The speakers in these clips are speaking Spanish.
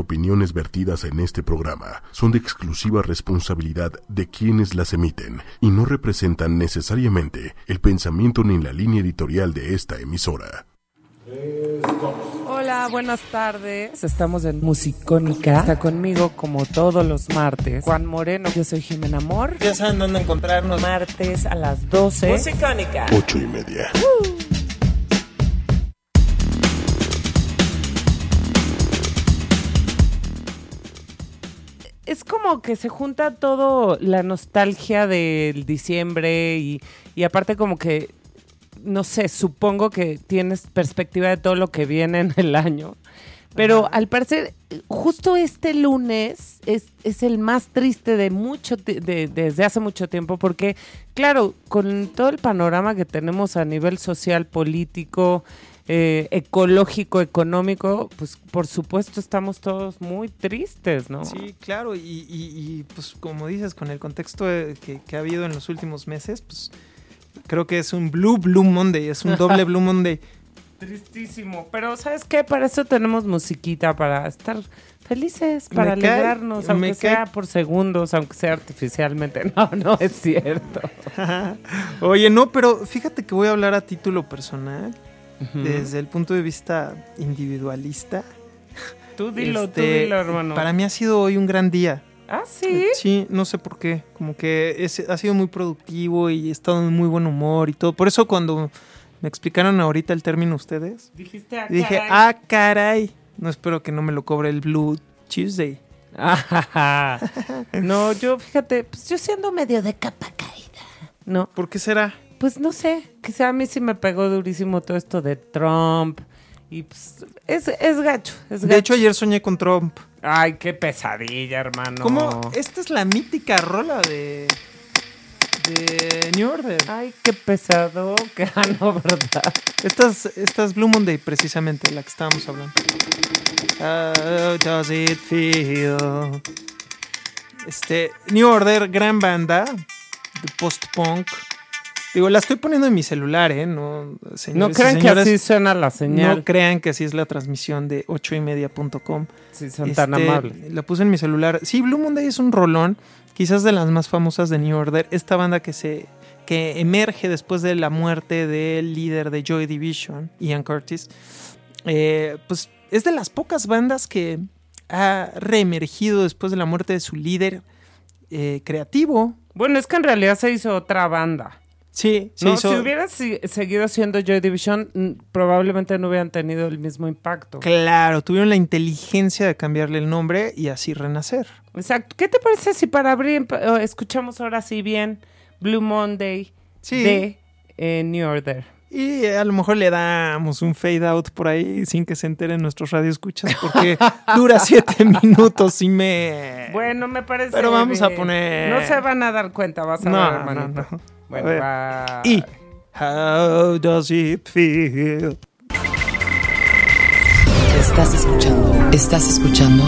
opiniones vertidas en este programa son de exclusiva responsabilidad de quienes las emiten y no representan necesariamente el pensamiento ni la línea editorial de esta emisora. Hola, buenas tardes. Estamos en Musicónica. Está conmigo como todos los martes. Juan Moreno, yo soy Jimena Amor. Ya saben dónde encontrarnos. Martes a las 12. Musicónica. Ocho y media. Es como que se junta todo la nostalgia del diciembre y, y aparte como que, no sé, supongo que tienes perspectiva de todo lo que viene en el año. Pero al parecer, justo este lunes es, es el más triste de mucho de- desde hace mucho tiempo, porque, claro, con todo el panorama que tenemos a nivel social, político, eh, ecológico, económico, pues por supuesto estamos todos muy tristes, ¿no? Sí, claro, y, y- y, pues como dices, con el contexto de- que, que ha habido en los últimos meses, pues creo que es un Blue Blue Monday, es un doble Blue Monday. Tristísimo. Pero ¿sabes qué? Para eso tenemos musiquita, para estar felices, para Me alegrarnos, aunque cae- sea por segundos, aunque sea artificialmente. No, no es cierto. Oye, no, pero fíjate que voy a hablar a título personal, desde el punto de vista individualista. Tú dilo, tú Este, dilo, hermano. Para mí ha sido hoy un gran día. Ah, sí. Sí, no sé por qué. Como que es- ha sido muy productivo y he estado en muy buen humor y todo. Por eso cuando me explicaron ahorita el término ustedes, Dijiste ah, dije, caray. ah, caray. No espero que no me lo cobre el Blue Tuesday. No, yo fíjate, pues yo siendo medio de capa caída. No, ¿Por qué será? Pues no sé, quizá a mí sí me pegó durísimo todo esto de Trump. Y pues es, es gacho, es De gacho. hecho, ayer soñé con Trump. Ay, qué pesadilla, hermano. ¿Cómo? Esta es la mítica rola de, de New Order. Ay, qué pesado, que ah, no, ¿verdad? Esta es, esta es Blue Monday, precisamente, la que estábamos hablando. How does it feel? Este, New Order, gran banda de post-punk. Digo, la estoy poniendo en mi celular, ¿eh? No, señores crean que así suena la señal. No crean que así es la transmisión de 8ymedia.com. si son tan Este, amables. La puse en mi celular. Sí, Blue Monday es un rolón, quizás de las más famosas de New Order. Esta banda que se que emerge después de la muerte del líder de Joy Division, Ian Curtis. Eh, pues es de las pocas bandas que ha reemergido después de la muerte de su líder eh, creativo. Bueno, es que en realidad se hizo otra banda. Sí, no, hizo- si hubiera si- seguido siendo Joy Division, mm, probablemente no hubieran tenido el mismo impacto. Claro, tuvieron la inteligencia de cambiarle el nombre y así renacer. Exacto. ¿Qué te parece si para abrir empa- eh, escuchamos ahora sí bien Blue Monday Sí. de eh, New Order? Y a lo mejor le damos un fade out por ahí sin que se enteren nuestros radioescuchas porque dura siete minutos y me... Bueno, me parece. Pero vamos a poner- No se van a dar cuenta, vas a No, ver, no, hermanito. no. Bueno, va. Y... How does it feel? Estás escuchando, estás escuchando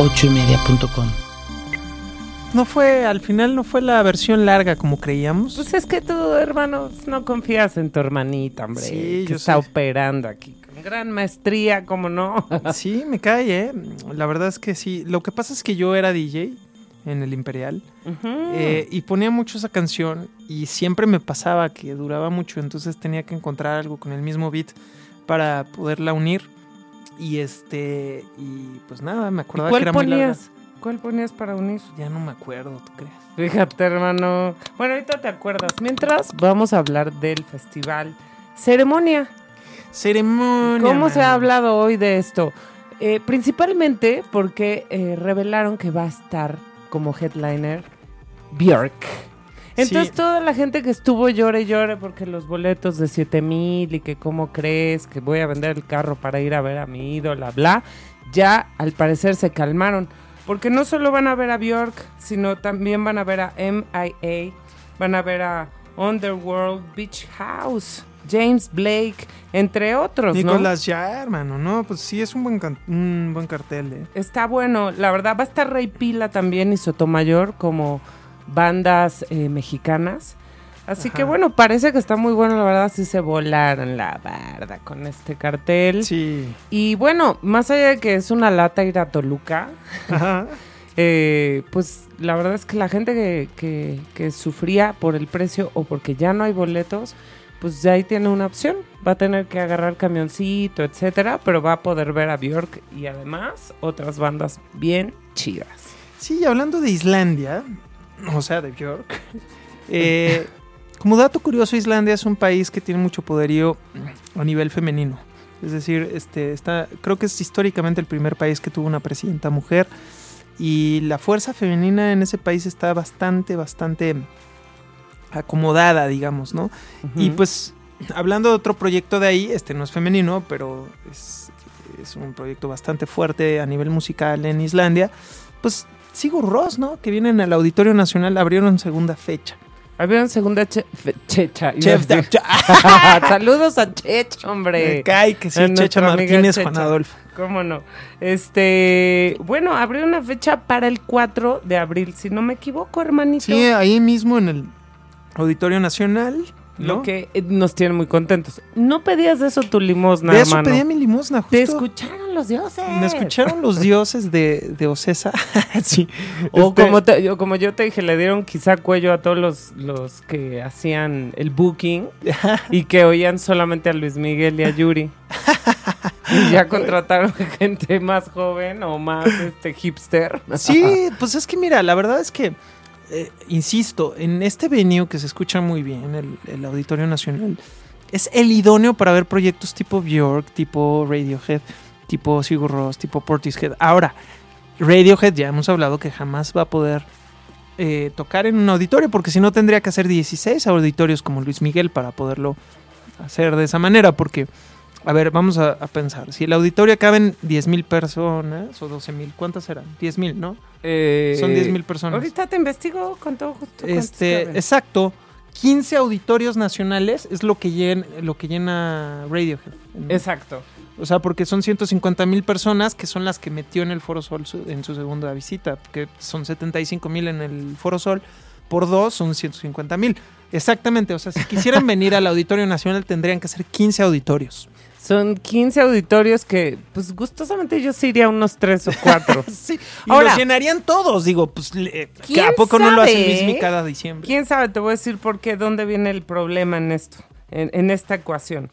ochoymedia.com. No fue, al final no fue la versión larga como creíamos. Pues es que tú, hermano, no confías en tu hermanita, hombre. Sí, que yo está sé. operando aquí. Con gran maestría, como no. Sí, me cae, ¿eh? La verdad es que sí. Lo que pasa es que yo era DJ en el Imperial eh, y ponía mucho esa canción y siempre me pasaba que duraba mucho, entonces tenía que encontrar algo con el mismo beat para poderla unir. Y este, y pues nada, me ¿Y acordaba que ¿Cuál era muy larga. ponías? ¿Cuál ponías para unir? Ya no me acuerdo, ¿tú crees? Fíjate, hermano. Bueno, ahorita te acuerdas. Mientras, vamos a hablar del festival Ceremonia. Ceremonia. ¿Cómo se ha hablado hoy de esto? Eh, principalmente porque eh, revelaron que va a estar como headliner Björk. Entonces Sí. toda la gente que estuvo llore y llore porque los boletos de 7 mil y que cómo crees que voy a vender el carro para ir a ver a mi ídola, bla, ya al parecer se calmaron. Porque no solo van a ver a Björk, sino también van a ver a MIA, van a ver a Underworld Beach House, James Blake, entre otros, ¿no? Nicolás ya, hermano, no, pues sí es un buen, un buen cartel, ¿eh? Está bueno, la verdad va a estar Rey Pila también y Sotomayor como bandas eh, mexicanas. Así Ajá. que bueno, parece que está muy bueno, la verdad, sí se volaron la barda con este cartel. Sí. Y bueno, más allá de que es una lata ir a Toluca, Ajá. eh, pues la verdad es que la gente que, que- que sufría por el precio o porque ya no hay boletos, pues ya ahí tiene una opción. Va a tener que agarrar camioncito, etcétera, pero va a poder ver a Björk y además otras bandas bien chidas. Sí, hablando de Islandia, o sea, de Björk, eh, como dato curioso, Islandia es un país que tiene mucho poderío a nivel femenino. Es decir, este, está, creo que es históricamente el primer país que tuvo una presidenta mujer y la fuerza femenina en ese país está bastante, bastante acomodada, digamos, ¿no? Y pues, hablando de otro proyecto de ahí, este no es femenino, pero es, es un proyecto bastante fuerte a nivel musical en Islandia, pues Sigur Ross, ¿no? Que vienen al Auditorio Nacional, abrieron segunda fecha. Había segunda che- checha. Chef. Saludos a Chech, hombre. Me cae que sí, Checha Martínez, Checha. Juan Adolfo. ¿Cómo no? Este, bueno, abrió una fecha para el 4 de abril, si no me equivoco, hermanito. Sí, ahí mismo en el Auditorio Nacional. ¿no? Lo que eh, nos tiene muy contentos. No pedías de eso tu limosna, de eso hermano. pedía mi limosna, justo. Te escucharon los dioses. Me escucharon los dioses de, de Ocesa. sí. O Este, como, te- yo- como yo te dije, le dieron quizá cuello a todos los, los que hacían el booking y que oían solamente a Luis Miguel y a Yuri. y ya contrataron gente más joven o más este hipster. Sí, pues es que mira, la verdad es que, eh, insisto, en este venue que se escucha muy bien, el, Auditorio Nacional, es el idóneo para ver proyectos tipo Bjork, tipo Radiohead, tipo Sigur Rós, tipo Portishead. Ahora, Radiohead ya hemos hablado que jamás va a poder eh, tocar en un auditorio, porque si no tendría que hacer 16 auditorios como Luis Miguel para poderlo hacer de esa manera, porque... A ver, vamos a, a pensar. Si el auditorio caben 10.000 personas o 12.000, ¿cuántas serán? 10.000, ¿no? Eh, Son 10.000 personas. Ahorita te investigo con todo gusto. Este, caben. exacto. 15 auditorios nacionales es lo que llena, lo que llena Radiohead. Exacto. O sea, porque son 150 mil personas que son las que metió en el Foro Sol su- en su segunda visita, que son 75 mil en el Foro Sol, por dos son 150 mil. Exactamente, o sea, si quisieran venir al Auditorio Nacional tendrían que ser 15 auditorios. Son 15 auditorios que, pues gustosamente yo sí iría a unos 3 o 4. Sí, y Ahora- los llenarían todos, digo, pues, le- ¿Quién ¿a poco no lo hace sabe? Luis Mi cada diciembre? ¿Quién sabe? Te voy a decir por qué, dónde viene el problema en esto, en, en esta ecuación.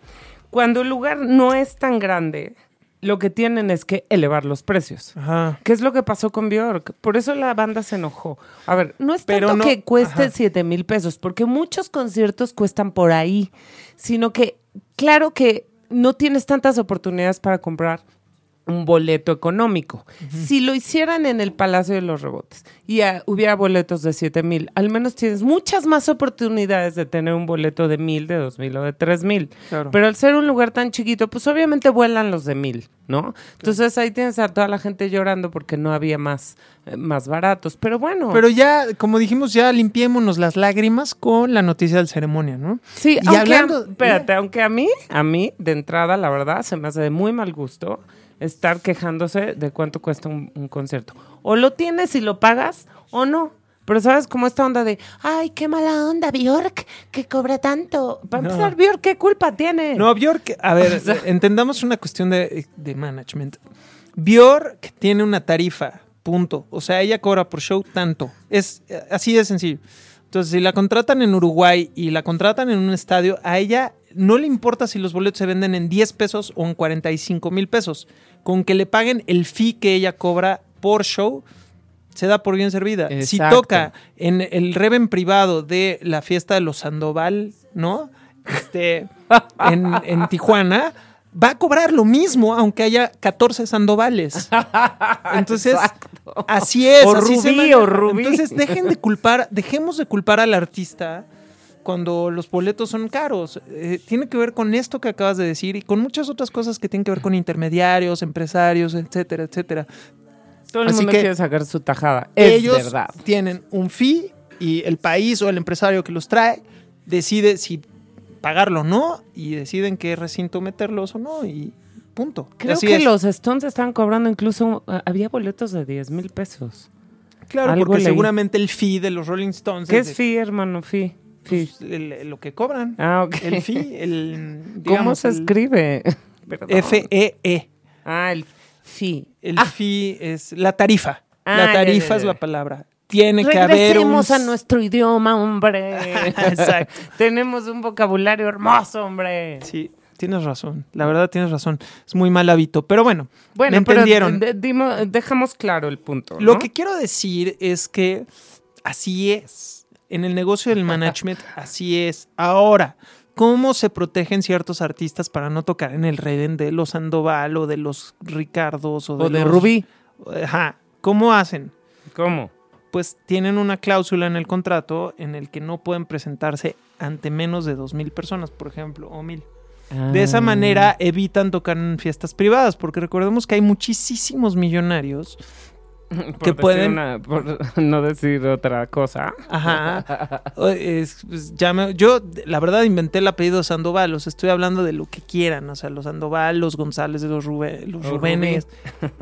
Cuando el lugar no es tan grande, lo que tienen es que elevar los precios. Ajá. ¿Qué es lo que pasó con Bjork? Por eso la banda se enojó. A ver, no es Pero tanto no- que cueste ajá. 7 mil pesos, porque muchos conciertos cuestan por ahí, sino que, claro que no tienes tantas oportunidades para comprar un boleto económico. Si lo hicieran en el Palacio de los Rebotes y hubiera boletos de 7 mil, al menos tienes muchas más oportunidades de tener un boleto de mil, de dos mil o de tres mil. Claro. Pero al ser un lugar tan chiquito, pues obviamente vuelan los de mil, ¿no? Entonces ahí tienes a toda la gente llorando porque no había más, eh, más baratos. Pero bueno, Pero ya, como dijimos, ya limpiémonos las lágrimas con la noticia del ceremonia, ¿no? sí, y aunque, hablando- espérate, aunque a mí, a mí, de entrada, la verdad, se me hace de muy mal gusto estar quejándose de cuánto cuesta un, un concierto. O lo tienes y lo pagas o no. Pero sabes como esta onda de, ay, qué mala onda, Bjork, que cobra tanto. Para No. empezar, Bjork, ¿qué culpa tiene? No, Bjork, a ver, entendamos una cuestión de, de management. Bjork tiene una tarifa, punto. O sea, ella cobra por show tanto. Es eh, así de sencillo. Entonces, si la contratan en Uruguay y la contratan en un estadio, a ella no le importa si los boletos se venden en 10 pesos o en 45 mil pesos. Con que le paguen el fee que ella cobra por show, se da por bien servida. Si toca en el Reven privado de la fiesta de los Sandoval, ¿no? Este, en, en Tijuana, va a cobrar lo mismo, aunque haya 14 Sandovales. Entonces, Exacto. así es. O así Rubí, o Rubí. Entonces, dejen de culpar, dejemos de culpar al artista cuando los boletos son caros. Eh, tiene que ver con esto que acabas de decir y con muchas otras cosas que tienen que ver con intermediarios, empresarios, etcétera, etcétera. Todo el Así mundo que quiere sacar su tajada. Es Ellos verdad. tienen un fee y el país o el empresario que los trae decide si pagarlo o no y deciden qué recinto meterlos o no y punto. Creo Así que es. los Stones estaban cobrando incluso, ah, había boletos de 10 mil pesos. Claro, algo porque leí. seguramente el fee de los Rolling Stones ¿Qué es es de- fee, hermano? Fee. Fee. Pues, el- lo que cobran. Ah, ok. El fee, el. ¿Cómo se el escribe? F-E-E. Ah, el fee. El Ah, fee es la tarifa. Ah, la ya, tarifa es la palabra. Tiene que haber un... A nuestro idioma, hombre. Exacto. Tenemos un vocabulario hermoso, hombre. Sí, tienes razón. La verdad tienes razón. Es muy mal hábito. Pero bueno, Bueno, me entendieron. dejamos claro el punto. Lo que quiero decir es que así es. En el negocio del management, así es. Ahora, ¿cómo se protegen ciertos artistas para no tocar en el Reden de los Sandoval o de los Ricardos o de, O de los- Rubí. Ajá. ¿Cómo hacen? ¿Cómo? Pues tienen una cláusula en el contrato en el que no pueden presentarse ante menos de 2.000 personas, por ejemplo, o 1.000. De esa Ah. manera evitan tocar en fiestas privadas, porque recordemos que hay muchísimos millonarios Por que pueden- una- por no decir otra cosa. Ajá. Es- pues, ya me- yo, la verdad, inventé el apellido Sandoval. O sea, estoy hablando de lo que quieran. O sea, los Sandoval, los González, los, Rubén, los Rubénes.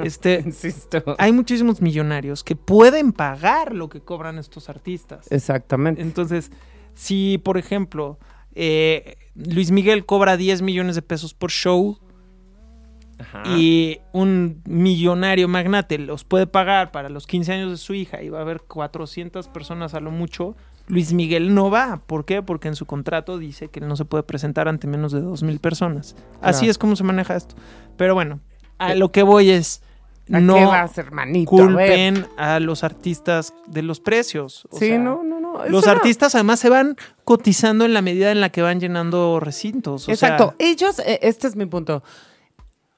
Este, Insisto. hay muchísimos millonarios que pueden pagar lo que cobran estos artistas. Exactamente. Entonces, si, por ejemplo, eh, Luis Miguel cobra 10 millones de pesos por show Ajá. y un millonario magnate los puede pagar para los 15 años de su hija y va a haber 400 personas a lo mucho, Luis Miguel no va. ¿Por qué? Porque en su contrato dice que él no se puede presentar ante menos de 2.000 personas. Así es como se maneja esto. Pero bueno, a Eh, lo que voy es, ¿A no qué vas, hermanito? Culpen a, los artistas de los precios. O Sí, sea, no, no, no. Los no. artistas además se van cotizando en la medida en la que van llenando recintos. o Exacto. sea, Ellos, eh, este es mi punto.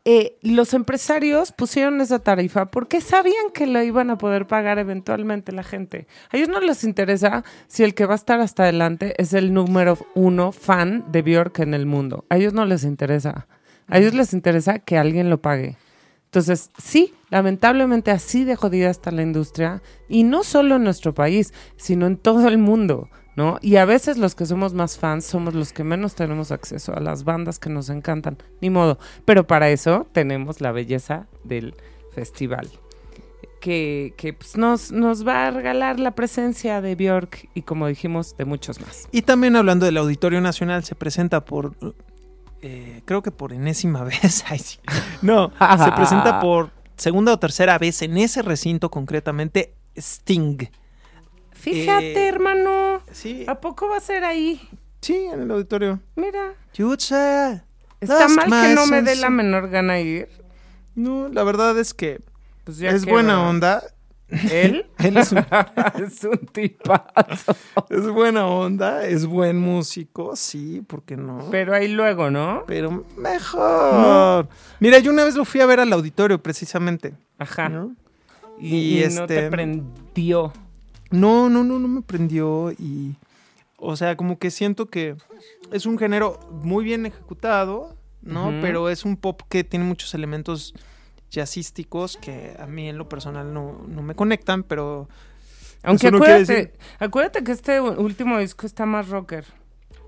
Eh, los empresarios pusieron esa tarifa porque sabían que la iban a poder pagar eventualmente la gente. A ellos no les interesa si el que va a estar hasta adelante es el número uno fan de Bjork en el mundo. A ellos no les interesa. A ellos les interesa que alguien lo pague. Entonces, sí, lamentablemente así de jodida está la industria y no solo en nuestro país, sino en todo el mundo, ¿no? Y a veces los que somos más fans somos los que menos tenemos acceso a las bandas que nos encantan, ni modo. Pero para eso tenemos la belleza del festival, que, que, pues, nos, nos va a regalar la presencia de Björk y como dijimos, de muchos más. Y también hablando del Auditorio Nacional, se presenta por, eh, creo que por enésima vez. No, se presenta por segunda o tercera vez en ese recinto concretamente Sting. Fíjate, Eh, hermano, Sí, ¿a poco va a ser ahí? sí, en el auditorio. Mira, say, está mal que no me dé la menor gana ir. No, la verdad es que Pues ya es buena onda. ¿Él? Él es, un- es un tipazo. es buena onda, es buen músico, sí, ¿por qué no? Pero ahí luego, ¿no? Pero mejor. Mira, yo una vez lo fui a ver al auditorio precisamente. Ajá. ¿no? Y, Y y no te este- prendió. No, no, no, no me prendió y, o sea, como que siento que es un género muy bien ejecutado, ¿no? Pero es un pop que tiene muchos elementos jazzísticos que a mí en lo personal no, no me conectan, pero Aunque no acuérdate, acuérdate que este último disco está más rocker,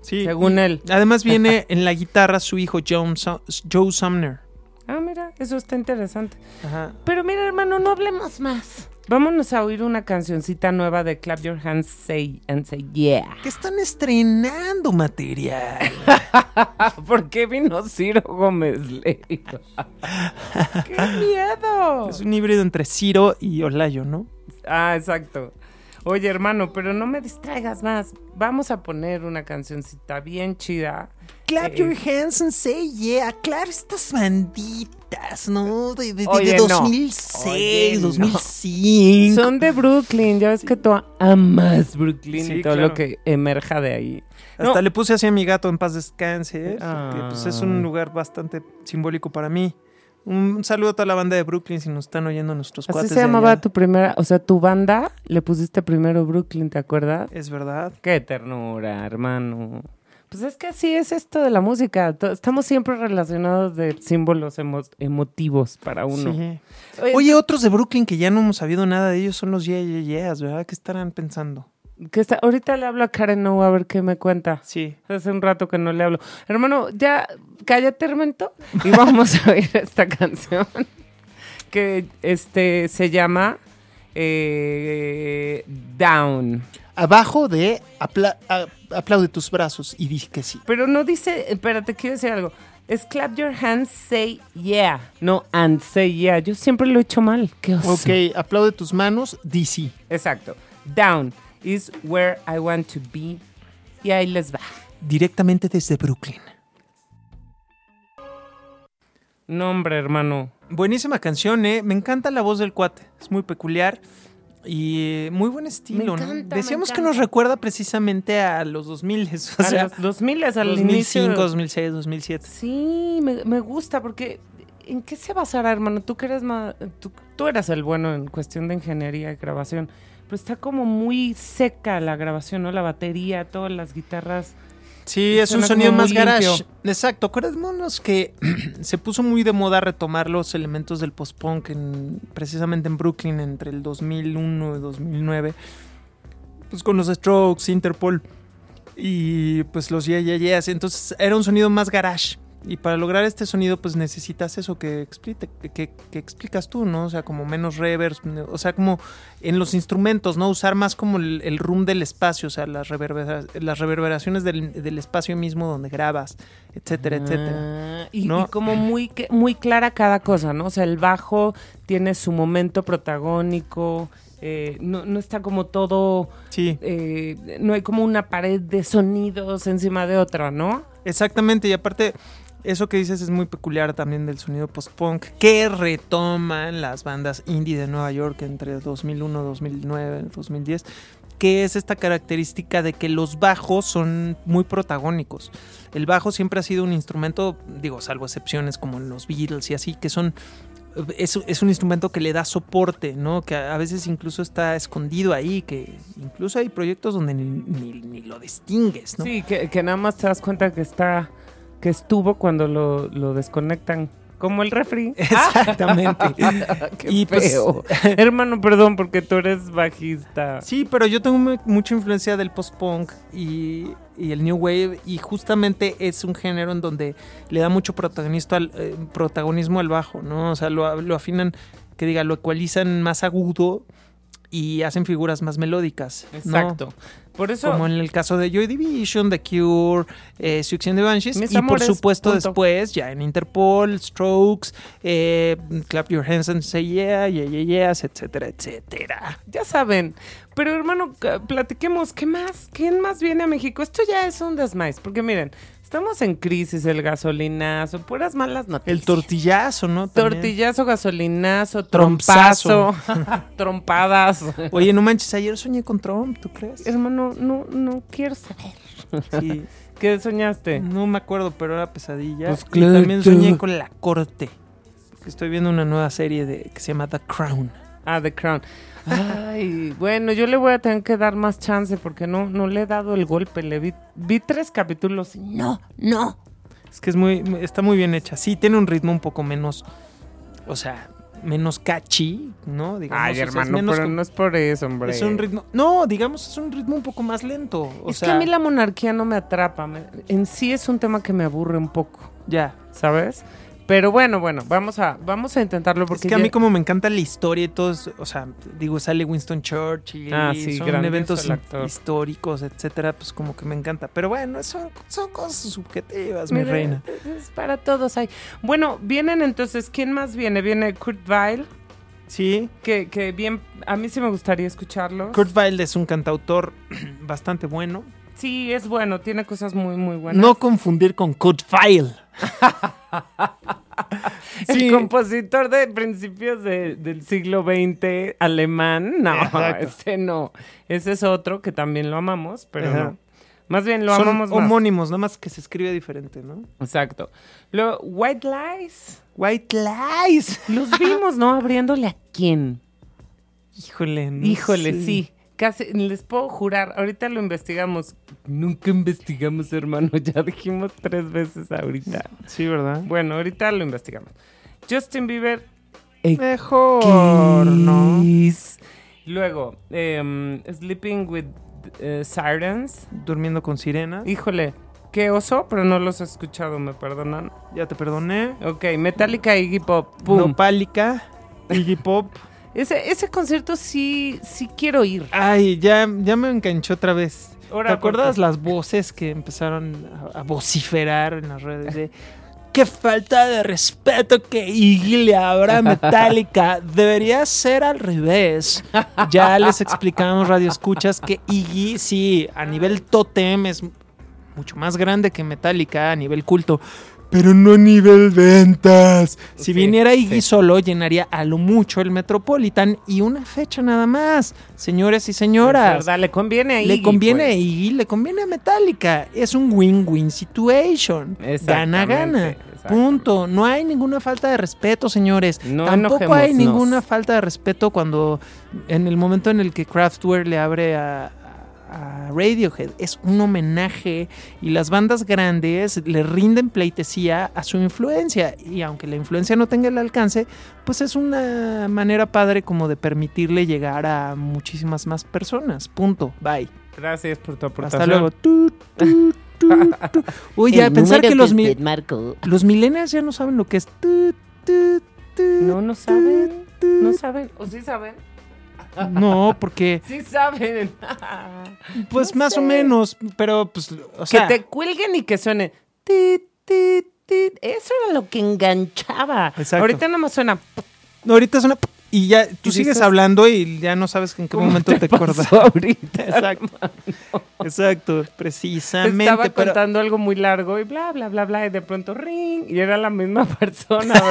sí. según él. Además viene en la guitarra su hijo John Su- Joe Sumner. Ah, mira, eso está interesante. Ajá. Pero mira, hermano, no hablemos más. Vámonos a oír una cancioncita nueva de Clap Your Hands Say and Say Yeah. Que están estrenando material. ¿Por qué vino Ciro Gómez Leiva? ¡Qué miedo! es un híbrido entre Ciro y Olayo, ¿no? Ah, exacto. Oye, hermano, pero no me distraigas más. Vamos a poner una cancioncita bien chida. Clap Eh, your hands and say yeah. Claro, estas banditas, ¿no? De, de, Oye, de no. 2006, Oye, no. 2005. Son de Brooklyn. Ya ves que tú amas Brooklyn Sí, y todo claro. lo que emerja de ahí. Hasta No. le puse así a mi gato en paz descanse, Ah. porque pues, es un lugar bastante simbólico para mí. Un saludo a toda la banda de Brooklyn si nos están oyendo nuestros Así cuates se de llamaba allá. tu primera, o sea, tu banda le pusiste primero Brooklyn, ¿te acuerdas? Es verdad. Qué ternura, hermano. Pues es que así es esto de la música. Estamos siempre relacionados de símbolos emo- emotivos para uno. Sí. Oye, Oye, otros de Brooklyn que ya no hemos sabido nada de ellos son los Yeah Yeah Yeahs, ¿verdad? ¿Qué estarán pensando? que está- ahorita le hablo a Karen No a ver qué me cuenta. Sí. Hace un rato que no le hablo. Hermano, ya cállate, hermento, y vamos a oír esta canción que este se llama eh, Down. Abajo de apla- a- aplaude tus brazos y di que sí. Pero no dice, espérate, quiero decir algo. Es clap your hands, say yeah. No, and say yeah. Yo siempre lo he hecho mal. Qué oso. Ok, aplaude tus manos, di sí. Exacto. Down is where I want to be. Y ahí les va. Directamente desde Brooklyn. No, hombre, hermano. Buenísima canción, ¿eh? Me encanta la voz del cuate. Es muy peculiar y muy buen estilo, Me ¿no? me Decíamos que nos recuerda precisamente a los 2000, o A sea, los 2000 al 2005, inicio. 2006, 2007. Sí, me, me gusta porque ¿en qué se basará, hermano? Tú que eres más, tú, tú eras el bueno en cuestión de ingeniería y grabación, pero está como muy seca la grabación, ¿no? La batería, todas las guitarras. Sí, es un sonido más garage. limpio. Exacto, acuérdémonos que se puso muy de moda retomar los elementos del post-punk en- precisamente en Brooklyn entre el 2001 y 2009. Pues con los Strokes, Interpol y pues los Yeah Yeah Yeahs. Entonces era un sonido más garage. Y para lograr este sonido pues necesitas eso que, explique, que, que explicas tú, ¿no? O sea, como menos reverbs, o sea, como en los instrumentos, ¿no? Usar más como el, el room del espacio, o sea, las, reverbera- las reverberaciones del, del espacio mismo donde grabas, etcétera, etcétera. Ah, y, ¿No? y como muy, muy clara cada cosa, ¿no? O sea, el bajo tiene su momento protagónico, eh, no, no está como todo, Sí, eh, no hay como una pared de sonidos encima de otra, ¿no? exactamente. Y aparte, eso que dices es muy peculiar también del sonido post-punk que retoman las bandas indie de Nueva York entre 2001, 2009, 2010. Que es esta característica de que los bajos son muy protagónicos. El bajo siempre ha sido un instrumento, digo, salvo excepciones como los Beatles y así, que son es, es un instrumento que le da soporte, ¿no? Que a veces incluso está escondido ahí, que incluso hay proyectos donde ni lo distingues, ¿no? Sí, que, que nada más te das cuenta que está, que estuvo cuando lo, lo desconectan. Como el refri. Exactamente. Qué Y, pues, feo. Hermano, perdón, porque tú eres bajista. Sí, pero yo tengo mu- mucha influencia del post-punk y, y el new wave y justamente es un género en donde le da mucho protagonista al- eh, protagonismo al bajo, ¿no? O sea, lo, lo afinan, que diga, lo ecualizan más agudo y hacen figuras más melódicas. ¿no? Exacto. Por eso. Como en el caso de Joy Division, The Cure, eh, Siouxsie and the Banshees. Mis y amores, por supuesto punto. después, ya en Interpol, Strokes, eh, Clap Your Hands and Say Yeah, Yeah, Yeah, Yeahs, etcétera, etcétera. Ya saben. Pero hermano, c- platiquemos. ¿Qué más? ¿Quién más viene a México? Esto ya es un desmais. Porque miren, estamos en crisis, el gasolinazo, puras malas noticias. El tortillazo, ¿no? También. Tortillazo, gasolinazo, Trompazo. trompadas. Oye, no manches, ayer soñé con Trump, ¿tú crees? Hermano, no, no quiero saber. Sí. ¿Qué soñaste? No me acuerdo, pero era pesadilla. Pues y claro. también soñé con la corte. Estoy viendo una nueva serie de, que se llama The Crown. Ah, The Crown. Ay, bueno, yo le voy a tener que dar más chance porque no, no le he dado el golpe. Le vi, vi tres capítulos y no, no. Es que es muy, está muy bien hecha. Sí, tiene un ritmo un poco menos, o sea, menos catchy, ¿no? Digamos, Ay, o sea, es hermano, menos pero no es por eso, hombre. es un ritmo, no, digamos, es un ritmo un poco más lento. O es sea, que a mí la monarquía no me atrapa. me- en sí es un tema que me aburre un poco, ya. ¿sabes? Pero bueno, bueno, vamos a, vamos a intentarlo Es porque que a mí como me encanta la historia y todo, es- o sea, digo, sale Winston Churchill Ah, y sí, son eventos históricos, etcétera, pues como que me encanta. Pero bueno, son, son cosas subjetivas, mi reina. Es para todos hay. Bueno, vienen entonces, ¿quién más viene? Viene Kurt Weill, Sí, que, que bien, a mí sí me gustaría escucharlo. Kurt Weill es un cantautor bastante bueno. Sí, es bueno, tiene cosas muy, muy buenas. No confundir con Kurt Weill. El compositor de principios de- del siglo XX alemán, no, Exacto. ese no. Ese es otro que también lo amamos, pero Ajá. no. Más bien lo Son amamos más. homónimos, nada más que se escribe diferente, ¿no? Exacto. Luego, White Lies. White Lies. Los vimos, ¿no? Abriéndole a quién. Híjole, no Híjole, sí. Casi, les puedo jurar, ahorita lo investigamos. Nunca investigamos, hermano. Ya dijimos tres veces ahorita. Sí, ¿verdad? Bueno, ahorita lo investigamos. Justin Bieber. Mejor, ¿no? Luego, em, Sleeping with eh, Sirens. Durmiendo con sirena. Híjole, qué oso, pero no los he escuchado, me perdonan. Ya te perdoné. Ok, Metallica, Iggy Pop. Pum. Nopálica. Iggy Pop. Ese, ese concierto sí, sí quiero ir. Ay, ya, ya me enganchó otra vez. Ahora, ¿Te acuerdas las voces que empezaron a, a vociferar en las redes de qué falta de respeto que Iggy le habrá a Metallica? Debería ser al revés. Ya les explicamos, Radio Escuchas, que Iggy, sí, a nivel totem es mucho más grande que Metallica, a nivel culto. Pero no a nivel ventas. Si viniera Iggy sí. solo, llenaría a lo mucho el Metropolitan y una fecha nada más. Señores y señoras. Es verdad, le conviene a Le Iggy, conviene a pues. Iggy, le conviene a Metallica. Es un win-win situation. Gana, gana. Punto. No hay ninguna falta de respeto, señores. No Tampoco hay ninguna falta de respeto cuando en el momento en el que Kraftwerk le abre a, a Radiohead. Es un homenaje y las bandas grandes le rinden pleitesía a su influencia. Y aunque la influencia no tenga el alcance, pues es una manera padre como de permitirle llegar a muchísimas más personas. Punto. Bye. Gracias por tu aportación. Hasta luego. Tu, tu. Uy, ya, El pensar que los, mi- los millennials ya no saben lo que es. No, no saben. tu. No saben. ¿O sí saben? No, porque Sí saben. pues No más o menos, pero pues, o que sea, te cuelguen y que suene. tit, tit, tit. Eso era lo que enganchaba. Exacto. Ahorita nada más suena. no, ahorita es una y ya tú sigues dices- hablando y ya no sabes en qué ¿Cómo momento te, pasó acordas. ahorita? Exacto. Exacto, precisamente, Estaba pero contando algo muy largo y bla, bla, bla, bla, y de pronto ring, y era la misma persona.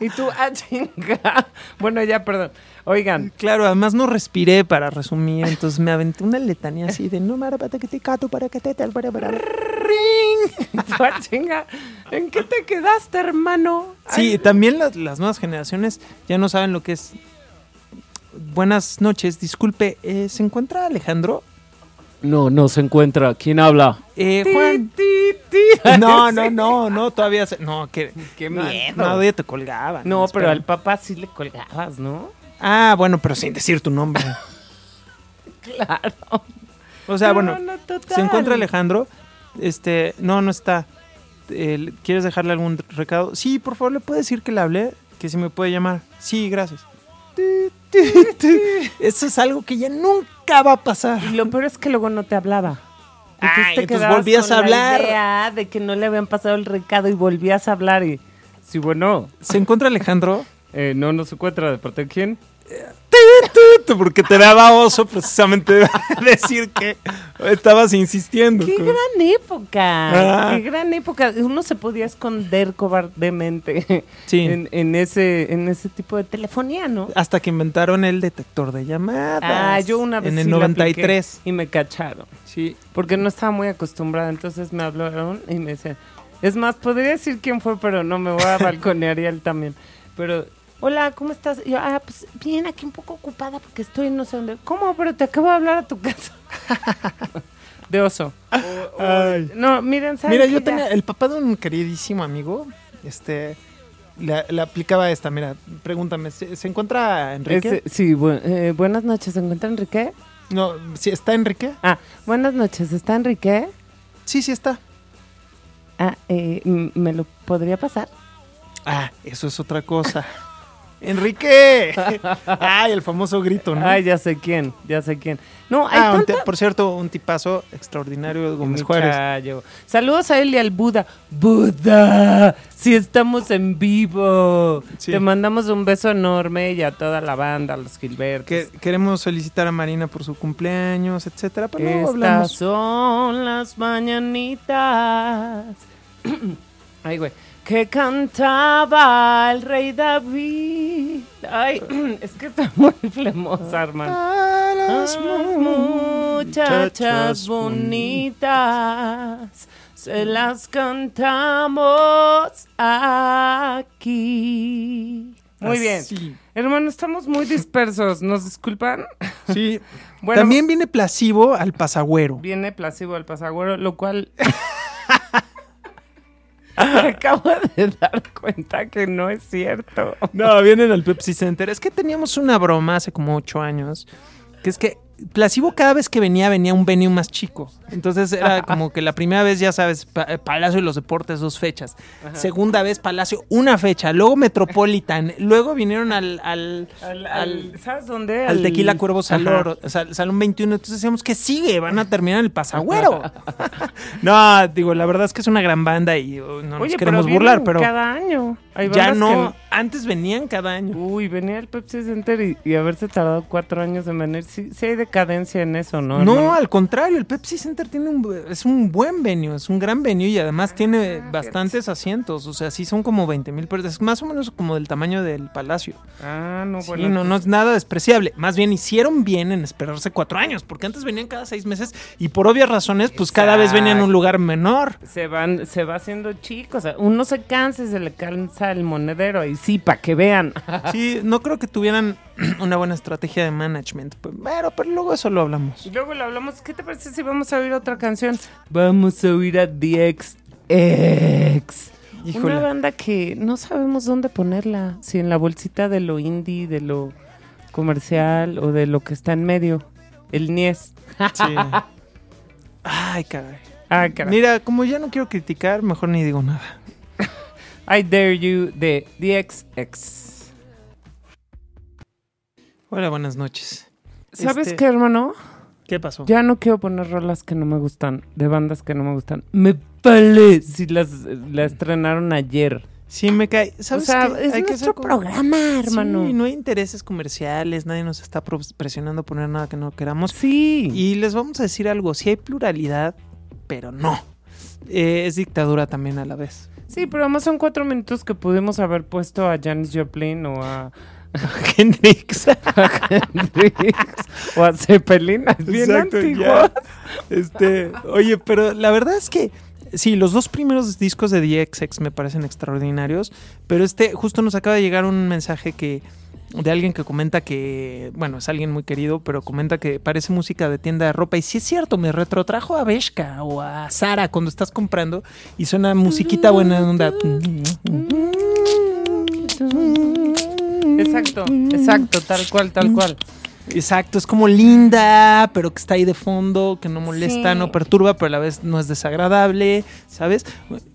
Y tú, ah, chinga. Bueno, ya, perdón. Oigan, claro, además no respiré para resumir, entonces me aventé una letanía así de no para que te cato para que te tal para para ring. Tú, ah, chinga. ¿En qué te quedaste, hermano? Sí, Ay, también las, las nuevas generaciones ya no saben lo que es. Buenas noches, disculpe, eh, ¿se encuentra Alejandro? No, no se encuentra. ¿Quién habla? Eh, Juan. ti, ti. No, no, no, no, todavía se- no, que Qué no, miedo. Nadie te colgaba. No, pero al papá sí le colgabas, ¿no? Ah, bueno, pero sin decir tu nombre. Claro. O sea, No, bueno, no, total. se encuentra Alejandro. Este, no, no está. Eh, ¿Quieres dejarle algún recado? Sí, por favor, le puede decir que le hablé, que si me puede llamar. Sí, gracias. Eso es algo que ya nunca va a pasar. Y lo peor es que luego no te hablaba. Entonces Ay, te entonces volvías con a hablar. La idea de que no le habían pasado el recado y volvías a hablar y. Sí, bueno. ¿Se encuentra Alejandro? Eh, no, no se encuentra. ¿De parte de quién? Porque te daba oso precisamente decir que estabas insistiendo. ¡Qué gran época! Ah. ¡Qué gran época! Uno se podía esconder cobardemente Sí. en, en ese, en ese tipo de telefonía, ¿no? Hasta que inventaron el detector de llamadas. Ah, yo una vez En el sí la apliqué 93. y me cacharon. Sí. Porque no estaba muy acostumbrada, entonces me hablaron y me decían, es más, podría decir quién fue, pero no me voy a balconear y él también. Pero, hola, ¿cómo estás? Y yo, ah, pues bien, aquí un poco ocupada porque estoy no sé dónde. ¿Cómo? Pero te acabo de hablar a tu casa. de oso. O- o- Ay. no, miren, ¿saben Mira, yo Ya. tenía el papá de un queridísimo amigo, este, le, aplicaba esta, mira, pregúntame, ¿se, se encuentra Enrique? Ese- sí, bu- eh, buenas noches, ¿se encuentra Enrique? No, ¿sí está Enrique? Ah, buenas noches, ¿está Enrique? Sí, sí está. Ah, eh, ¿me lo podría pasar? Ah, eso es otra cosa. ¡Enrique! Ay, el famoso grito, ¿no? Ay, ya sé quién, ya sé quién. No, hay Ah, tanta por cierto, un tipazo extraordinario de Gómez Juárez. Saludos a él y al Buda. Buda, si estamos en vivo. Sí. Te mandamos un beso enorme y a toda la banda, a los Gilbertos. Que queremos felicitar a Marina por su cumpleaños, etcétera. Pero Estas hablamos. son las mañanitas. Ay, güey. Que cantaba el rey David. Ay, es que está muy flemosa, hermano. A las muchachas bonitas se las cantamos aquí. Muy bien. Hermano, estamos muy dispersos. ¿Nos disculpan? Sí. Bueno, También viene Plasivo al Pasagüero. viene Placebo al Pasagüero, lo cual. Me acabo de dar cuenta que no es cierto. No, vienen al Pepsi Center. Es que teníamos una broma hace como ocho años. Que es que Placebo cada vez que venía, venía un venue más chico. Entonces era como que la primera vez, ya sabes, eh, Palacio de los Deportes, dos fechas. Segunda vez, Palacio, una fecha. Luego Metropolitan. Luego vinieron al, al, Al, ¿Sabes dónde? al Tequila Cuervo. Salor, sal- Salón 21. Entonces decíamos que sigue, van a terminar el Pasagüero. no, digo, la verdad es que es una gran banda y uh, no nos queremos pero burlar, pero cada año. Hay ya no. que- Antes venían cada año. Uy, venía el Pepsi Center y, y haberse tardado cuatro años en venir. Sí, sí hay decadencia en eso, ¿no? No, hermano? al contrario, el Pepsi Center tiene un, es un buen venue, es un gran venue y además tiene bastantes asientos, o sea, sí son como 20 mil personas, es más o menos como del tamaño del Palacio. Ah, no, Sí, bueno. no, no es nada despreciable, más bien hicieron bien en esperarse cuatro años, porque antes venían cada seis meses y por obvias razones, pues cada vez venían en un lugar menor. Se van, se va haciendo chico, o sea, uno se cansa y se le cansa el monedero y sí, para que vean. Sí, no creo que tuvieran una buena estrategia de management, pero, pero luego eso lo hablamos. Luego le hablamos, ¿qué te parece si vamos a oír otra canción? Vamos a oír a DX X. Híjole. Una banda que no sabemos dónde ponerla, si en la bolsita de lo indie, de lo comercial o de lo que está en medio. El Nies. Sí. Ay, caray. Ah, caray. Mira, como ya no quiero criticar, mejor ni digo nada. I Dare You de DXX. Hola, buenas noches. ¿Sabes Este- qué, hermano? ¿Qué pasó? Ya no quiero poner rolas que no me gustan, de bandas que no me gustan. Me vale si las, las estrenaron ayer. Sí, me cae. O ¿Sabes sea, qué? es Hay que nuestro como- programa, hermano. Sí, no hay intereses comerciales, nadie nos está presionando a poner nada que no queramos. Sí. Y les vamos a decir algo, sí hay pluralidad, pero no. Eh, es dictadura también a la vez. Sí, pero además son cuatro minutos que pudimos haber puesto a Janis Joplin o a, Hendrix. Hendrix o a Zeppelin. Es bien Exacto, antiguo. ya. Este, oye, pero la verdad es que sí, los dos primeros discos de DXX me parecen extraordinarios, pero este justo nos acaba de llegar un mensaje que de alguien que comenta que, bueno, es alguien muy querido, pero comenta que parece música de tienda de ropa y sí es cierto, me retrotrajo a Beshka o a Sara cuando estás comprando y suena musiquita buena onda. Exacto, exacto, tal cual, tal cual. Exacto, es como linda, pero que está ahí de fondo, que no molesta, Sí. no perturba, pero a la vez no es desagradable, ¿sabes?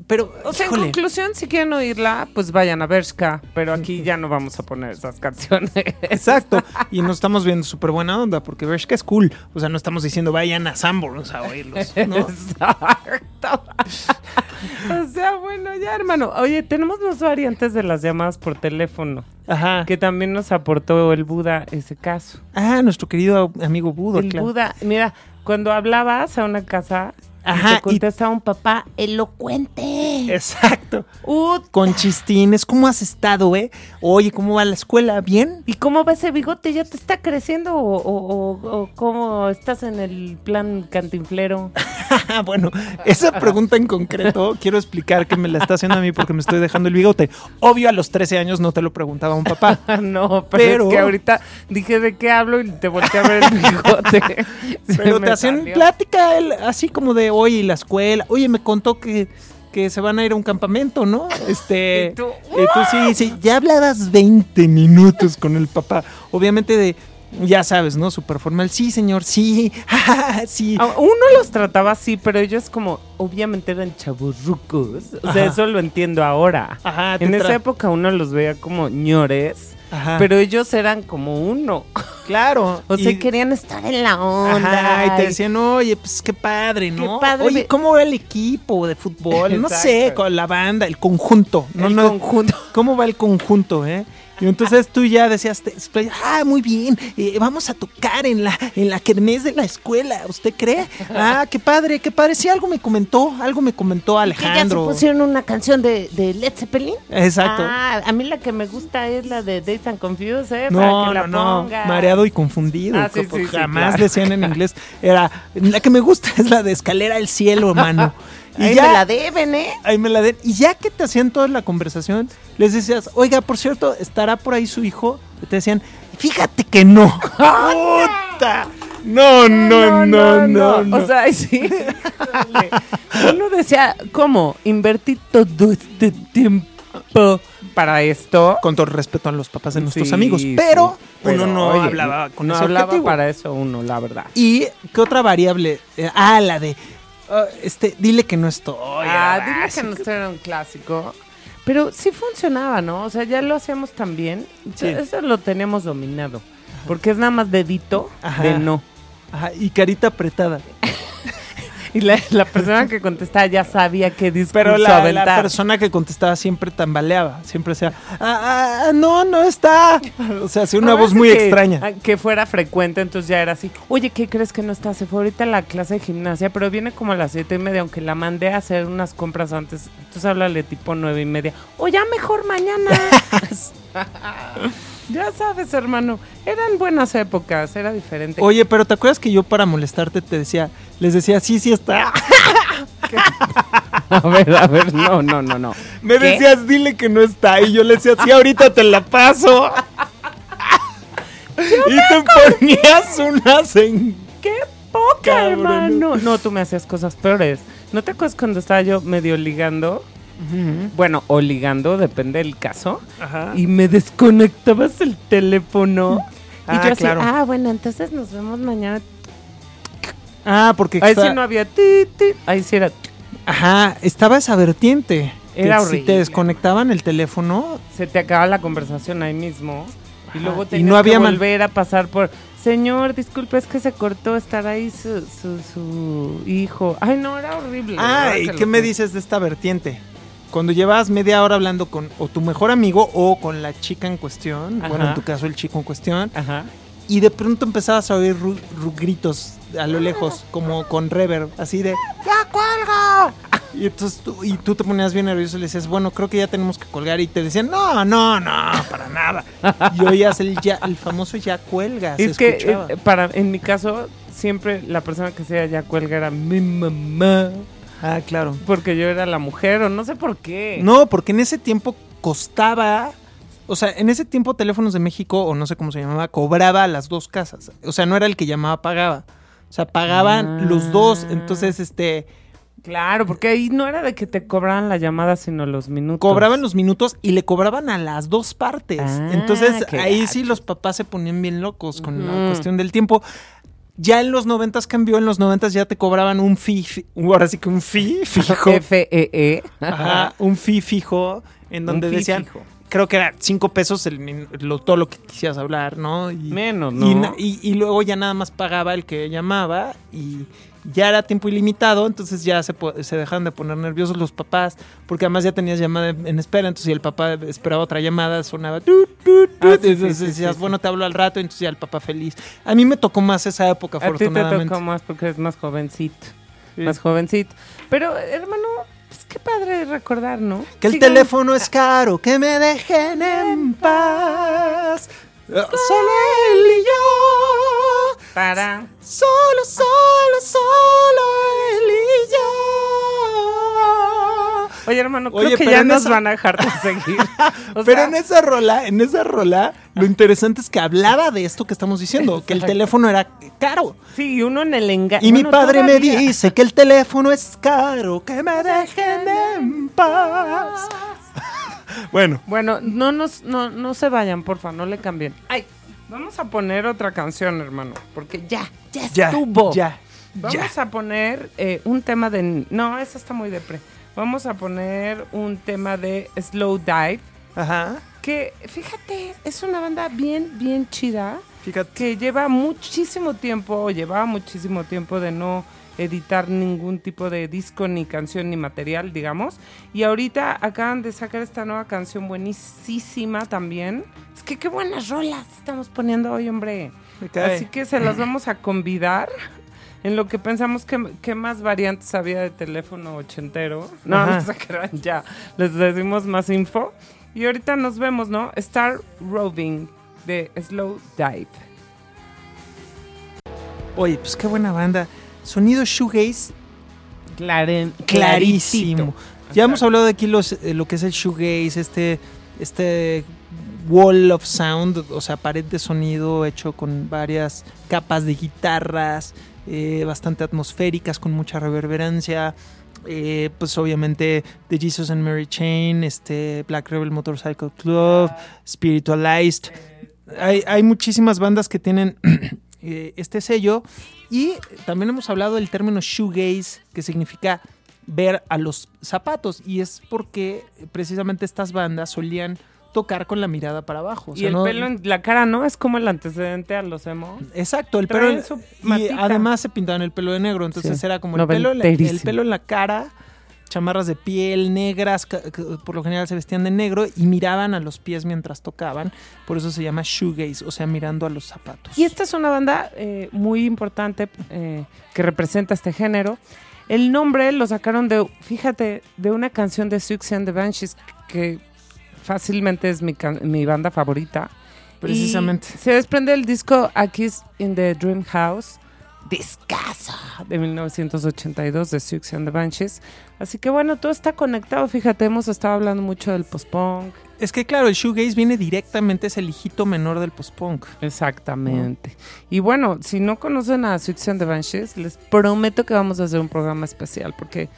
Pero, O sea, en híjole, conclusión, si quieren oírla, pues vayan a Bershka, pero aquí ya no vamos a poner esas canciones. exacto. Y nos estamos viendo súper buena onda, porque Bershka es cool. O sea, no estamos diciendo vayan a Sanborns a oírlos, ¿no? Exacto. o sea, bueno, ya, hermano. Oye, tenemos dos variantes de las llamadas por teléfono, Ajá. que también nos aportó el Buda ese caso. Ah, nuestro querido amigo Budo, el claro. Buda, mira, cuando hablabas a una casa, Ajá, y y- te contesta un papá elocuente. Exacto. Ut, Con chistines, ¿cómo has estado, eh? Oye, ¿cómo va la escuela? ¿Bien? ¿Y cómo va ese bigote? ¿Ya te está creciendo o, o- o- o cómo estás en el plan cantinflero? bueno, esa pregunta en concreto, quiero explicar que me la está haciendo a mí porque me estoy dejando el bigote. Obvio, a los 13 años no te lo preguntaba un papá. no, pero, Pero- es que ahorita dije de qué hablo y te volteé a ver el bigote. Pero te hacían salió. plática, él, así como de, oye, y la escuela. Oye, me contó que, que se van a ir a un campamento, ¿no? Este. Y tú, tú sí, sí, ya hablabas 20 minutos con el papá. Obviamente de. Ya sabes, ¿no? Súper formal. Sí, señor, sí. sí. Uno los trataba así, pero ellos como, obviamente eran chaburrucos. O sea, Ajá. eso lo entiendo ahora. Ajá, En esa época uno los veía como ñores, Ajá. pero ellos eran como uno. claro. O sea, y- querían estar en la onda. Ajá, y te decían, oye, pues qué padre, ¿no? Qué padre Oye, ¿cómo va el equipo de fútbol? No sé, con la banda, el conjunto. No, el no, conjunto. ¿Cómo va el conjunto, eh? Y entonces tú ya decías, ah, muy bien, eh, vamos a tocar en la, en la kermés de la escuela, ¿usted cree? Ah, qué padre, qué padre. Sí, algo me comentó, algo me comentó ¿Que ya se Alejandro. pusieron una canción de, de Led Zeppelin? Exacto. Ah, a mí la que me gusta es la de Days and Confused, ¿eh? Para No, que la no, no, mareado y confundido. Ah, sí, sí, jamás claro. decían en inglés. Era, la que me gusta es la de escalera al cielo, hermano. Y Ahí ya, me la deben, ¿eh? ahí me la den. Y ya que te hacían toda la conversación, les decías, oiga, por cierto, ¿estará por ahí su hijo? Y te decían, fíjate que no. ¡Puta! No, no, no, no, no. O sea, sí. Uno decía, ¿cómo? Invertí todo este tiempo para esto. Con todo respeto a los papás de nuestros Sí, amigos. sí, Pero pero, uno no oye, hablaba con no ese hablaba objetivo. para eso uno, la verdad. ¿Y qué otra variable? Eh, ah, la de. Ah, este, dile que no estoy. ah, era dile que no era un clásico. Pero sí funcionaba, ¿no? O sea, ya lo hacíamos tan bien. Sí. Eso lo teníamos dominado. Porque es nada más dedito Ajá. de no. Ajá, y carita apretada. Y la, la persona que contestaba ya sabía qué discurso Pero la, la aventar. persona que contestaba siempre tambaleaba. Siempre decía, ah, ah, no, no está. O sea, hacía una voz muy que- extraña. Que fuera frecuente, entonces ya era así. Oye, ¿qué crees que no está? Se fue ahorita a la clase de gimnasia, pero viene como a las siete y media, aunque la mandé a hacer unas compras antes. Entonces háblale tipo nueve y media. O ya mejor mañana. ya sabes, hermano. Eran buenas épocas, era diferente. Oye, pero ¿te acuerdas que yo para molestarte te decía, les decía, sí, sí está? A ver, a ver, no, no, no, no. Me ¿Qué? decías, dile que no está. Y yo le decía, sí, ahorita te la paso. y te ponías unas en... ¡Qué poca, Cabrón. hermano! No, tú me hacías cosas peores. ¿No te acuerdas cuando estaba yo medio ligando? Bueno, o ligando, depende del caso. Ajá. y me desconectabas el teléfono. y Ah, yo así, claro. ah, bueno, entonces nos vemos mañana. Ah, porque... Ahí sí no había ti, ti. Ahí sí era. Ajá, estaba esa vertiente. que Era Si horrible. te desconectaban el teléfono, Se te acaba la conversación ahí mismo. Y luego y tenías no había que volver a pasar por. Señor, disculpe, es que se cortó estar ahí su, su, su hijo. Ay, no, era horrible. Ah, ¿y que qué me dices de esta vertiente? Cuando llevabas media hora hablando con o tu mejor amigo o con la chica en cuestión, Ajá. bueno, en tu caso el chico en cuestión, Ajá. y de pronto empezabas a oír ru- ru- gritos a lo lejos, como con reverb, así de ¡Ya cuelga! Y entonces tú, y tú te ponías bien nervioso y le decías, bueno, creo que ya tenemos que colgar. Y te decían, no, no, no, para nada. Y oías el, ya, el famoso ya cuelga. se Es que escuchaba. eh, para, en mi caso, siempre la persona que sea ya cuelga era mi mamá. Ah, claro. Porque yo era la mujer, o no sé por qué. No, porque en ese tiempo costaba. O sea, en ese tiempo Teléfonos de México, o no sé cómo se llamaba, cobraba a las dos casas. O sea, no era el que llamaba, pagaba. O sea, pagaban Ah. los dos. Entonces, este. Claro, porque ahí no era de que te cobraban la llamada, sino los minutos. Cobraban los minutos y le cobraban a las dos partes. Ah, Entonces, ahí sí los papás se ponían bien locos con la cuestión del tiempo. Ya en los noventas cambió, en los noventas ya te cobraban un fee, fi- ahora sí que un fee fijo. FEE. Ajá, un fee fijo en donde Un decían, fijo. creo que era cinco pesos el, lo- todo lo que quisieras hablar, ¿no? Y, Menos, ¿no? y, y luego ya nada más pagaba el que llamaba y ya era tiempo ilimitado, entonces ya se, se dejaron de poner nerviosos los papás, porque además ya tenías llamada en, espera, entonces si el papá esperaba otra llamada, sonaba tut, tut, tut, Ah, sí, entonces sí, decías, bueno, te hablo al rato, entonces ya el papá feliz. A mí me tocó más esa época, A ti te afortunadamente. tocó más porque eres más jovencito. Más jovencito. Pero, hermano, pues qué padre recordar, ¿no? Que el Sigan- teléfono es caro, que me dejen en paz. Solo él y yo. Para. Solo, solo, solo él y yo. Oye, hermano, creo Oye, que ya nos esa- van a dejar de seguir. O Pero sea, en esa rola, en esa rola, lo interesante es que hablaba de esto que estamos diciendo, que el teléfono era caro. Sí, y uno en el engaño. Y mi padre me dice que el teléfono es caro, que me dejen en paz. bueno, Bueno, no, nos, no, no se vayan, porfa, no le cambien. Ay, vamos a poner otra canción, hermano, porque ya, ya, ya, estuvo. ya, ya. Vamos a poner eh, un tema de... No, esa está muy depre. Vamos a poner un tema de Slow Dive, Ajá, que fíjate, es una banda bien, bien chida, fíjate. que lleva muchísimo tiempo, o llevaba muchísimo tiempo de no editar ningún tipo de disco, ni canción, ni material, digamos. Y ahorita acaban de sacar esta nueva canción buenísima también. Es que qué buenas rolas estamos poniendo hoy, hombre. Así que se las vamos a convidar. En lo que pensamos que, que más variantes había de teléfono ochentero. No, Ajá. no se crean ya. Les decimos más info. Y ahorita nos vemos, ¿no? Star Roving de Slow Dive. Oye, pues qué buena banda. Sonido shoegaze Claren, clarísimo. Ya hemos hablado de aquí los, eh, lo que es el shoegaze, este, este wall of sound, o sea, pared de sonido hecho con varias capas de guitarras, eh, bastante atmosféricas, con mucha reverberancia. Eh, pues obviamente The Jesus and Mary Chain, este Black Rebel Motorcycle Club, Spiritualized. Hay, hay muchísimas bandas que tienen eh, este sello. Y también hemos hablado del término shoegaze, que significa ver a los zapatos. Y es porque precisamente estas bandas solían tocar con la mirada para abajo. O y el no- pelo en la cara, ¿no? Es como el antecedente a los emo. Exacto, el pelo. su Y matita. además se pintaban el pelo de negro. Entonces Sí, era como el pelo, en la- el pelo en la cara, chamarras de piel negras, por lo general se vestían de negro y miraban a los pies mientras tocaban. Por eso se llama shoegaze, o sea, mirando a los zapatos. Y esta es una banda eh, muy importante eh, que representa este género. El nombre lo sacaron de, fíjate, de una canción de Siouxsie and the Banshees que fácilmente es mi, banda favorita. Precisamente. Y se desprende el disco A Kiss in the Dream House, discazo de 1982 de Siouxsie and the Banshees. Así que bueno, todo está conectado. Fíjate, hemos estado hablando mucho del post-punk. Es que claro, el shoegaze viene directamente, es el hijito menor del post-punk. Exactamente. Y bueno, si no conocen a Siouxsie and the Banshees, les prometo que vamos a hacer un programa especial porque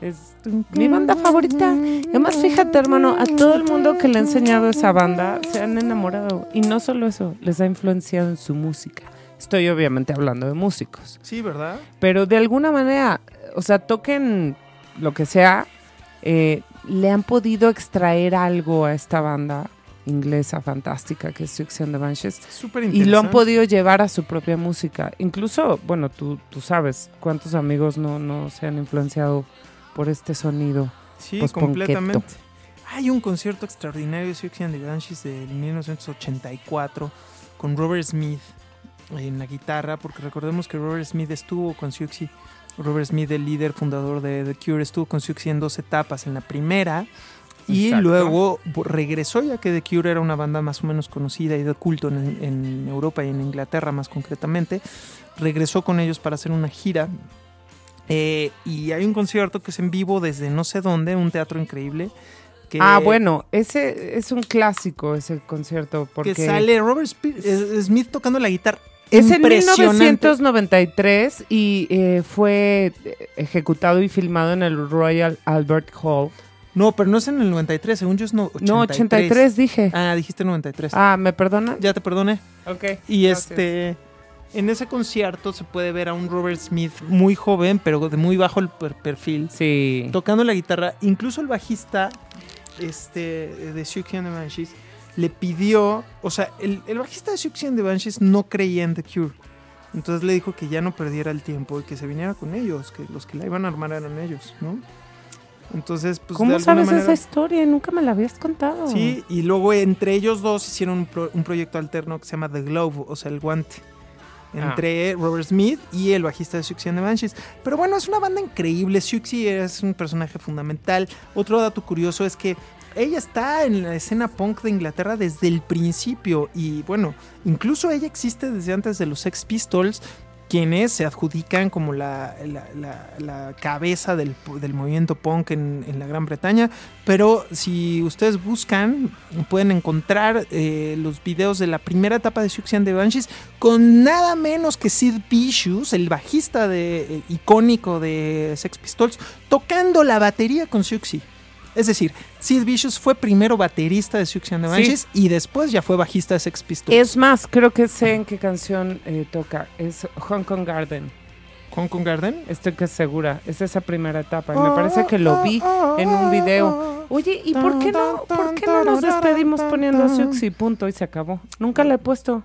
es mi banda favorita. Y Además, fíjate, hermano, a todo el mundo que le he enseñado esa banda se han enamorado. Y no solo eso, les ha influenciado en su música. Estoy obviamente hablando de músicos. Sí, ¿verdad? Pero de alguna manera, o sea, toquen lo que sea, eh, le han podido extraer algo a esta banda inglesa fantástica que es Siouxsie and the Banshees Súper y lo han podido llevar a su propia música. Incluso, bueno, tú, tú sabes cuántos amigos no, no se han influenciado por este sonido. Sí, completamente. Hay un concierto extraordinario de Siouxsie and the Banshees de 1984 con Robert Smith en la guitarra, porque recordemos que Robert Smith estuvo con Siouxsie. Robert Smith, el líder fundador de The Cure, estuvo con Siouxsie en dos etapas. En la primera, y Exacto. luego regresó, ya que The Cure era una banda más o menos conocida y de culto en, en Europa y en Inglaterra más concretamente. Regresó con ellos para hacer una gira. Eh, y hay un concierto que es en vivo desde no sé dónde, un teatro increíble. Que, Ah, bueno, ese es un clásico, ese concierto, porque Que sale Robert Spi- eh, Smith tocando la guitarra. Es en Impresionante. 1993 y eh, fue ejecutado y filmado en el Royal Albert Hall. No, pero no es en el 93, según yo es no, 83. No, 83 dije. Ah, dijiste 93. Ah, ¿me perdonan? Ya te perdoné. Ok. Y gracias. este. En ese concierto se puede ver a un Robert Smith muy joven, pero de muy bajo el per- perfil, Sí. tocando la guitarra. Incluso el bajista este, de Siouxsie and the Banshees le pidió. O sea, el, el bajista de Siouxsie and the Banshees no creía en The Cure. Entonces le dijo que ya no perdiera el tiempo y que se viniera con ellos, que los que la iban a armar eran ellos, ¿no? Entonces, pues. de ¿Cómo sabes manera- esa historia? Nunca me la habías contado. Sí, y luego entre ellos dos hicieron un, pro- un proyecto alterno que se llama The Glove, o sea, el guante. Ah. Entre Robert Smith y el bajista de Siouxsie and the Banshees. Pero bueno, es una banda increíble. Siouxsie es un personaje fundamental. Otro dato curioso es que ella está en la escena punk de Inglaterra desde el principio. Y bueno, incluso ella existe desde antes de los Sex Pistols, quienes se adjudican como la, cabeza del, movimiento punk en, en la Gran Bretaña. Pero si ustedes buscan, pueden encontrar eh, los videos de la primera etapa de Siouxsie and the Banshees con nada menos que Sid Vicious, el bajista de, eh, icónico de Sex Pistols, tocando la batería con Siouxsie. Es decir, Sid Vicious fue primero baterista de Siouxsie and the Sí. Banshees y después ya fue bajista de Sex Pistols. Es más, creo que sé en qué canción eh, toca. Es Hong Kong Garden. Hong Kong Garden. Estoy que segura. Es esa primera etapa. Y me parece que lo vi en un video. Oye, ¿y por qué no, por qué no nos despedimos poniendo a Siouxsie? Punto y se acabó. Nunca la he puesto.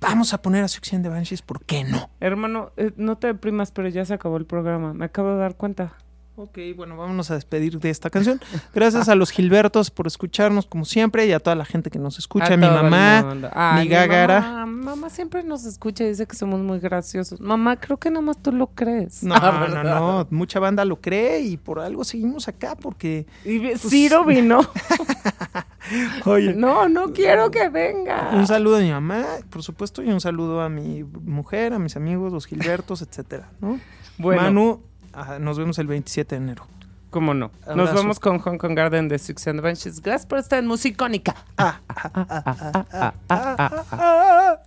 Vamos a poner a and the Banshees, ¿por qué no? Hermano, eh, no te deprimas, pero ya se acabó el programa. Me acabo de dar cuenta. Ok, bueno, vámonos a despedir de esta canción. Gracias a los Gilbertos por escucharnos como siempre y a toda la gente que nos escucha, A mi mamá, mi gágara. Mamá, mamá siempre nos escucha y dice que somos muy graciosos. Mamá, creo que nada más tú lo crees. No, Ah, no, no, mucha banda lo cree y por algo seguimos acá porque... Y vi- Ciro vino. Oye, No, no quiero que venga. un saludo a mi mamá, por supuesto, y un saludo a mi mujer, a mis amigos, los Gilbertos, etcétera, ¿no? Bueno, Manu, nos vemos el 27 de enero. ¿Cómo no? Nos Andazo. vamos con Hong Kong Garden de Six and Benches. Gracias por estar en Musicónica. Ah, ah, ah,